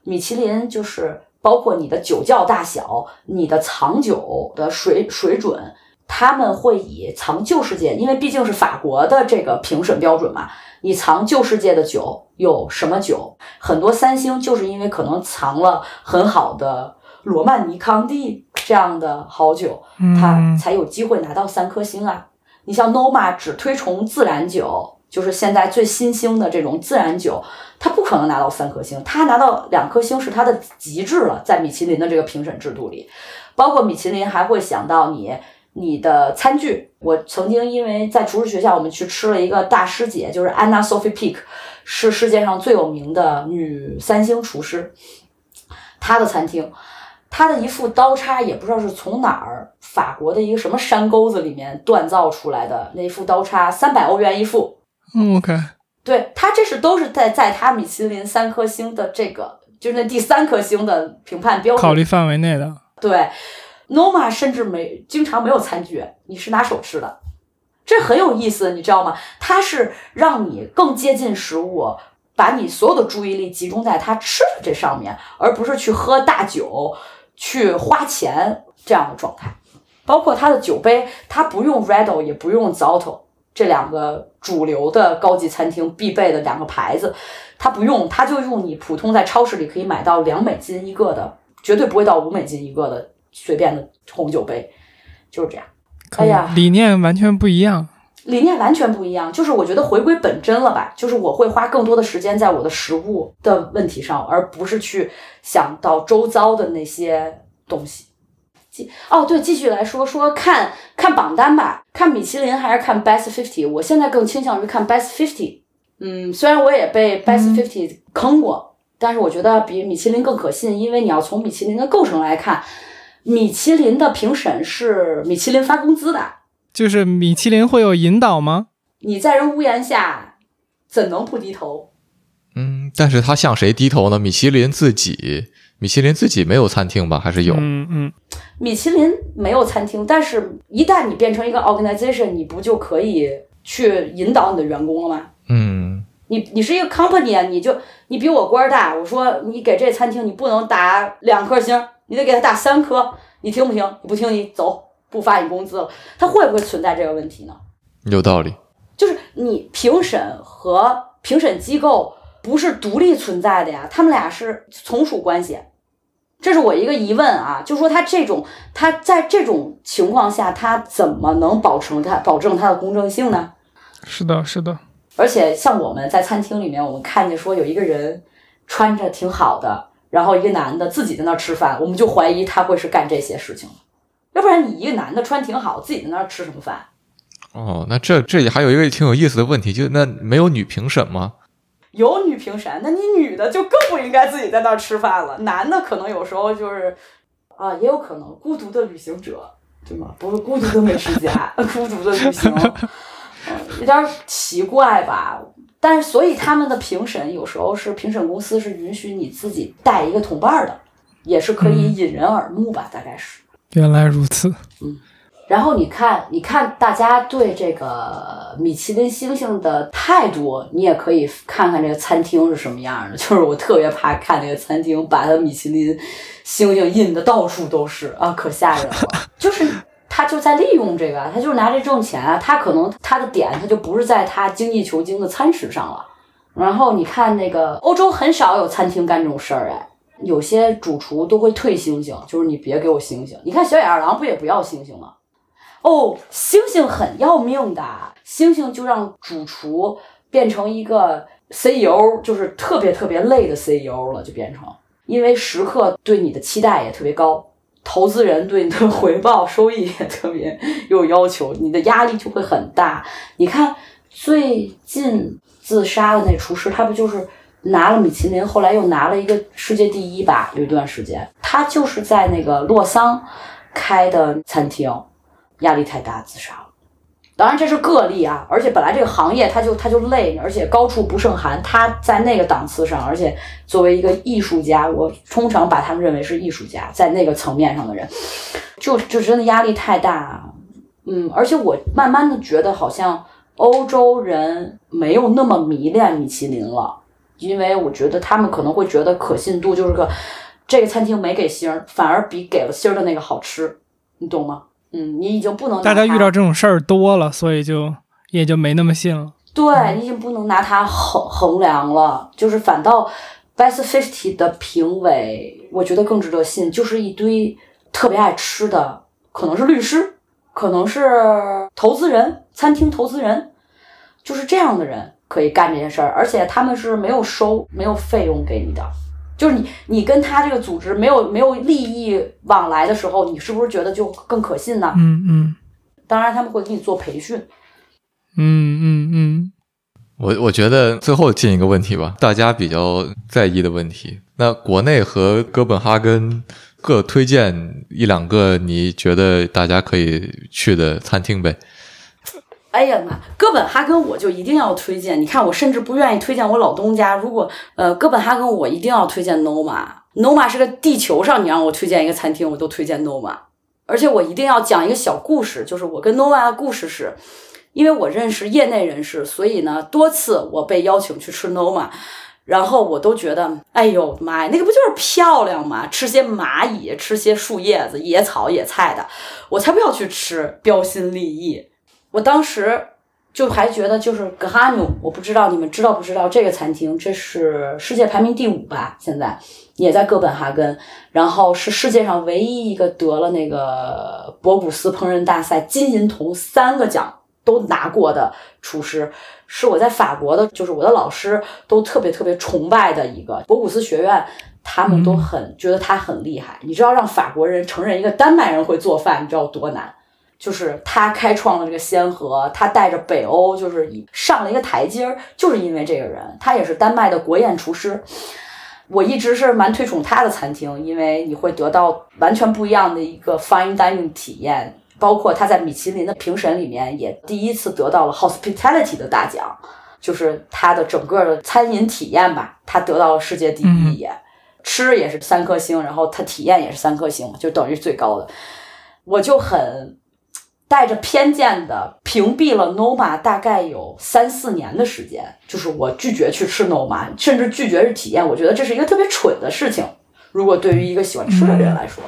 米其林就是包括你的酒窖大小，你的藏酒的水水准。他们会以藏旧世界，因为毕竟是法国的这个评审标准嘛。你藏旧世界的酒有什么酒？很多三星就是因为可能藏了很好的罗曼尼康帝，这样的好酒，他才有机会拿到三颗星啊。你像 Noma 只推崇自然酒，就是现在最新兴的这种自然酒，它不可能拿到三颗星，它拿到两颗星是它的极致了，在米其林的这个评审制度里，包括米其林还会想到你你的餐具。我曾经因为在厨师学校，我们去吃了一个大师姐，就是 Anna Sophie Peak，是世界上最有名的女三星厨师，她的餐厅。她的一副刀叉也不知道是从哪儿，法国的一个什么山沟子里面锻造出来的那副刀叉，三百欧元一副。嗯，OK，对他这是都是在在他米其林三颗星的这个，就是那第三颗星的评判标准考虑范围内的。对，Noma 甚至没经常没有餐具，你是拿手吃的，这很有意思，你知道吗？它是让你更接近食物，把你所有的注意力集中在它吃的这上面，而不是去喝大酒。去花钱这样的状态，包括它的酒杯，它不用 Redo，也不用 Zotto 这两个主流的高级餐厅必备的两个牌子，它不用，它就用你普通在超市里可以买到两美金一个的，绝对不会到五美金一个的随便的红酒杯，就是这样。哎呀，理念完全不一样。理念完全不一样，就是我觉得回归本真了吧，就是我会花更多的时间在我的食物的问题上，而不是去想到周遭的那些东西。继哦，对，继续来说说看看榜单吧，看米其林还是看 Best Fifty？我现在更倾向于看 Best Fifty。嗯，虽然我也被 Best Fifty 坑过，但是我觉得比米其林更可信，因为你要从米其林的构成来看，米其林的评审是米其林发工资的。就是米其林会有引导吗？你在人屋檐下，怎能不低头？嗯，但是他向谁低头呢？米其林自己，米其林自己没有餐厅吧？还是有？嗯嗯。米其林没有餐厅，但是一旦你变成一个 organization，你不就可以去引导你的员工了吗？嗯。你你是一个 company，你就你比我官大，我说你给这餐厅你不能打两颗星，你得给他打三颗，你听不听？你不听你走。不发你工资了，他会不会存在这个问题呢？有道理，就是你评审和评审机构不是独立存在的呀，他们俩是从属关系。这是我一个疑问啊，就说他这种他在这种情况下，他怎么能保证他保证他的公正性呢？是的，是的。而且像我们在餐厅里面，我们看见说有一个人穿着挺好的，然后一个男的自己在那儿吃饭，我们就怀疑他会是干这些事情。要不然你一个男的穿挺好，自己在那儿吃什么饭？哦，那这这里还有一个挺有意思的问题，就那没有女评审吗？有女评审，那你女的就更不应该自己在那儿吃饭了。男的可能有时候就是啊，也有可能孤独的旅行者，对吗？不是孤独的美食家，*laughs* 孤独的旅行，有点奇怪吧？但是所以他们的评审有时候是评审公司是允许你自己带一个同伴的，也是可以引人耳目吧？大概是。原来如此，嗯，然后你看，你看大家对这个米其林星星的态度，你也可以看看这个餐厅是什么样的。*laughs* 就是我特别怕看那个餐厅把它米其林星星印的到处都是啊，可吓人了。就是他就在利用这个，他就是拿这挣钱啊。他可能他的点他就不是在他精益求精的餐食上了。然后你看那个欧洲很少有餐厅干这种事儿，哎。有些主厨都会退星星，就是你别给我星星。你看小野二郎不也不要星星吗？哦，星星很要命的，星星就让主厨变成一个 CEO，就是特别特别累的 CEO 了，就变成，因为食客对你的期待也特别高，投资人对你的回报收益也特别有要求，你的压力就会很大。你看最近自杀的那厨师，他不就是？拿了米其林，后来又拿了一个世界第一吧，有一段时间，他就是在那个洛桑开的餐厅，压力太大自杀了。当然这是个例啊，而且本来这个行业他就他就累，而且高处不胜寒。他在那个档次上，而且作为一个艺术家，我通常把他们认为是艺术家，在那个层面上的人，就就真的压力太大。嗯，而且我慢慢的觉得好像欧洲人没有那么迷恋米其林了。因为我觉得他们可能会觉得可信度就是个，这个餐厅没给星，反而比给了星的那个好吃，你懂吗？嗯，你已经不能大家遇到这种事儿多了，所以就也就没那么信了。对你已经不能拿它衡衡量了，就是反倒 Best Fifty 的评委，我觉得更值得信，就是一堆特别爱吃的，可能是律师，可能是投资人，餐厅投资人，就是这样的人可以干这件事儿，而且他们是没有收没有费用给你的，就是你你跟他这个组织没有没有利益往来的时候，你是不是觉得就更可信呢？嗯嗯当然他们会给你做培训，嗯嗯嗯，我我觉得最后进一个问题吧，大家比较在意的问题。那国内和哥本哈根各推荐一两个你觉得大家可以去的餐厅呗？哎呀妈，哥本哈根我就一定要推荐。你看，我甚至不愿意推荐我老东家。如果呃哥本哈根，我一定要推荐 Noma。Noma 是个地球上你让我推荐一个餐厅，我都推荐 Noma。而且我一定要讲一个小故事，就是我跟 Noma 的故事是，因为我认识业内人士，所以呢多次我被邀请去吃 Noma，然后我都觉得，哎呦妈呀，那个不就是漂亮吗？吃些蚂蚁，吃些树叶子、野草、野菜的，我才不要去吃，标新立异。我当时就还觉得就是格哈努，我不知道你们知道不知道这个餐厅，这是世界排名第五吧，现在也在哥本哈根，然后是世界上唯一一个得了那个博古斯烹饪大赛金银铜三个奖都拿过的厨师，是我在法国的，就是我的老师都特别特别崇拜的一个博古斯学院。他们都很觉得他很厉害，你知道让法国人承认一个丹麦人会做饭，你知道有多难？就是他开创了这个先河，他带着北欧就是上了一个台阶儿，就是因为这个人，他也是丹麦的国宴厨师。我一直是蛮推崇他的餐厅，因为你会得到完全不一样的一个 fine dining 体验，包括他在米其林的评审里面也第一次得到了 hospitality 的大奖，就是他的整个的餐饮体验吧，他得到了世界第一也，吃也是三颗星，然后他体验也是三颗星，就等于最高的。我就很带着偏见的屏蔽了 Noma 大概有三四年的时间，就是我拒绝去吃 Noma，甚至拒绝是体验。我觉得这是一个特别蠢的事情。如果对于一个喜欢吃的人来说，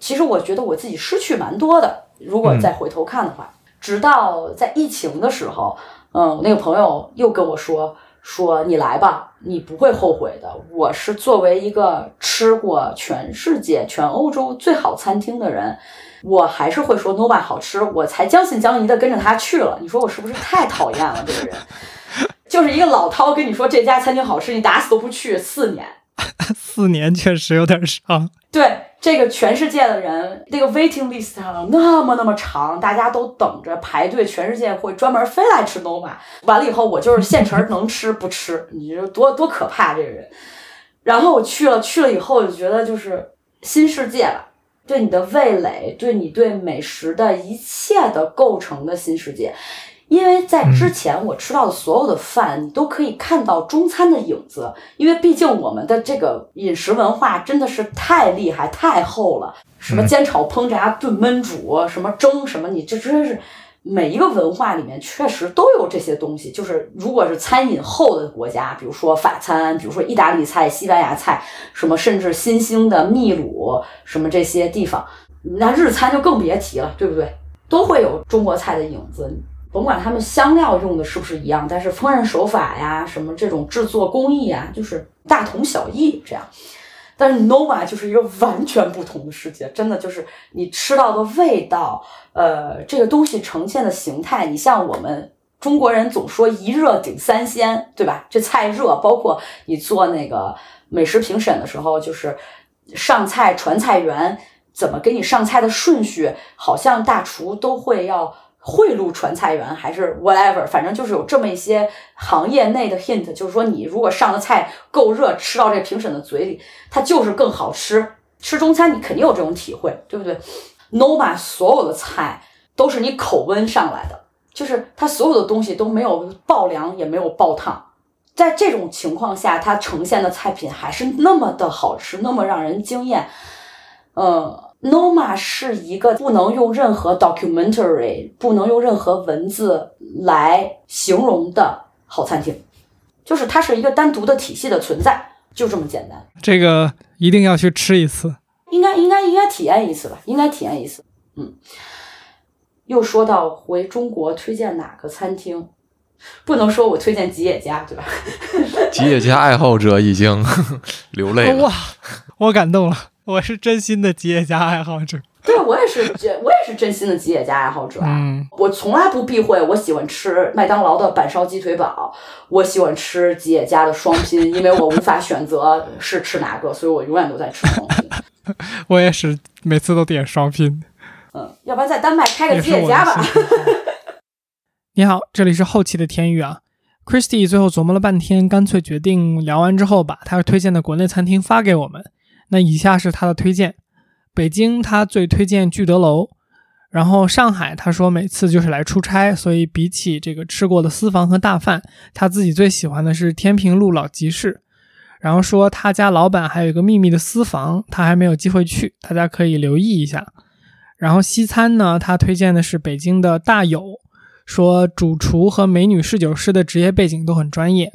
其实我觉得我自己失去蛮多的。如果再回头看的话，直到在疫情的时候，嗯，我那个朋友又跟我说说你来吧，你不会后悔的。我是作为一个吃过全世界、全欧洲最好餐厅的人。我还是会说 Nova 好吃，我才将信将疑的跟着他去了。你说我是不是太讨厌了？这个人 *laughs* 就是一个老饕跟你说这家餐厅好吃，你打死都不去。四年，*laughs* 四年确实有点长。对这个全世界的人，那个 waiting list 上那么那么长，大家都等着排队，全世界会专门飞来吃 Nova。完了以后，我就是现成能吃不吃，你说多多可怕这个人。然后我去了，去了以后就觉得就是新世界了。对你的味蕾，对你对美食的一切的构成的新世界，因为在之前我吃到的所有的饭，你都可以看到中餐的影子。因为毕竟我们的这个饮食文化真的是太厉害、太厚了，什么煎炒烹炸炖焖煮，什么蒸什么，你这真是。每一个文化里面确实都有这些东西，就是如果是餐饮后的国家，比如说法餐，比如说意大利菜、西班牙菜，什么甚至新兴的秘鲁，什么这些地方，那日餐就更别提了，对不对？都会有中国菜的影子，甭管他们香料用的是不是一样，但是烹饪手法呀，什么这种制作工艺啊，就是大同小异这样。但是 Nova 就是一个完全不同的世界，真的就是你吃到的味道，呃，这个东西呈现的形态，你像我们中国人总说一热顶三鲜，对吧？这菜热，包括你做那个美食评审的时候，就是上菜传菜员怎么给你上菜的顺序，好像大厨都会要。贿赂传菜员还是 whatever，反正就是有这么一些行业内的 hint，就是说你如果上的菜够热，吃到这评审的嘴里，它就是更好吃。吃中餐你肯定有这种体会，对不对？Noma 所有的菜都是你口温上来的，就是它所有的东西都没有爆凉也没有爆烫，在这种情况下，它呈现的菜品还是那么的好吃，那么让人惊艳。嗯。Noma 是一个不能用任何 documentary，不能用任何文字来形容的好餐厅，就是它是一个单独的体系的存在，就这么简单。这个一定要去吃一次，应该应该应该体验一次吧，应该体验一次。嗯，又说到回中国推荐哪个餐厅，不能说我推荐吉野家，对吧？*laughs* 吉野家爱好者已经 *laughs* 流泪了，哇，我感动了。我是真心的吉野家爱好者。对我也是，我也是真心的吉野家爱好者。嗯，我从来不避讳，我喜欢吃麦当劳的板烧鸡腿堡，我喜欢吃吉野家的双拼，因为我无法选择是吃哪个，所以我永远都在吃双拼。*laughs* 我也是，每次都点双拼。嗯，要不然在丹麦开个吉野家吧。*laughs* 你好，这里是后期的天宇啊。Christy 最后琢磨了半天，干脆决定聊完之后把他推荐的国内餐厅发给我们。那以下是他的推荐：北京他最推荐聚德楼，然后上海他说每次就是来出差，所以比起这个吃过的私房和大饭，他自己最喜欢的是天平路老集市。然后说他家老板还有一个秘密的私房，他还没有机会去，大家可以留意一下。然后西餐呢，他推荐的是北京的大友。说主厨和美女侍酒师的职业背景都很专业。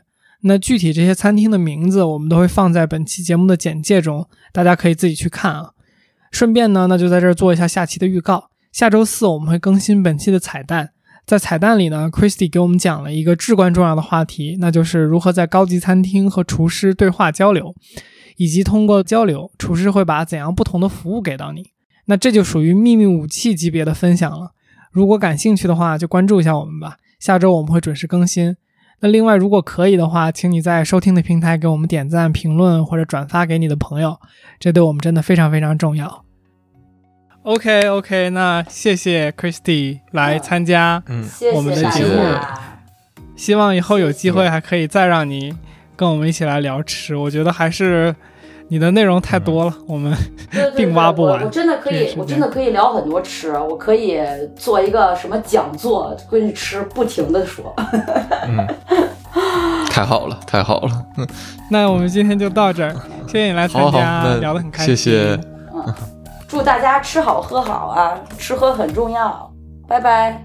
那具体这些餐厅的名字，我们都会放在本期节目的简介中，大家可以自己去看啊。顺便呢，那就在这儿做一下下期的预告。下周四我们会更新本期的彩蛋，在彩蛋里呢，Christy 给我们讲了一个至关重要的话题，那就是如何在高级餐厅和厨师对话交流，以及通过交流，厨师会把怎样不同的服务给到你。那这就属于秘密武器级别的分享了。如果感兴趣的话，就关注一下我们吧。下周我们会准时更新。那另外，如果可以的话，请你在收听的平台给我们点赞、评论或者转发给你的朋友，这对我们真的非常非常重要。OK OK，那谢谢 Christy 来参加我们的节目，希望以后有机会还可以再让你跟我们一起来聊吃。我觉得还是。你的内容太多了，我们并挖不完。我真的可以，我真的可以聊很多吃，我可以做一个什么讲座，关于吃不停的说。嗯，*laughs* 太好了，太好了。*laughs* 那我们今天就到这儿，谢谢你来参加，聊得很开心。谢谢。嗯，祝大家吃好喝好啊，吃喝很重要。拜拜。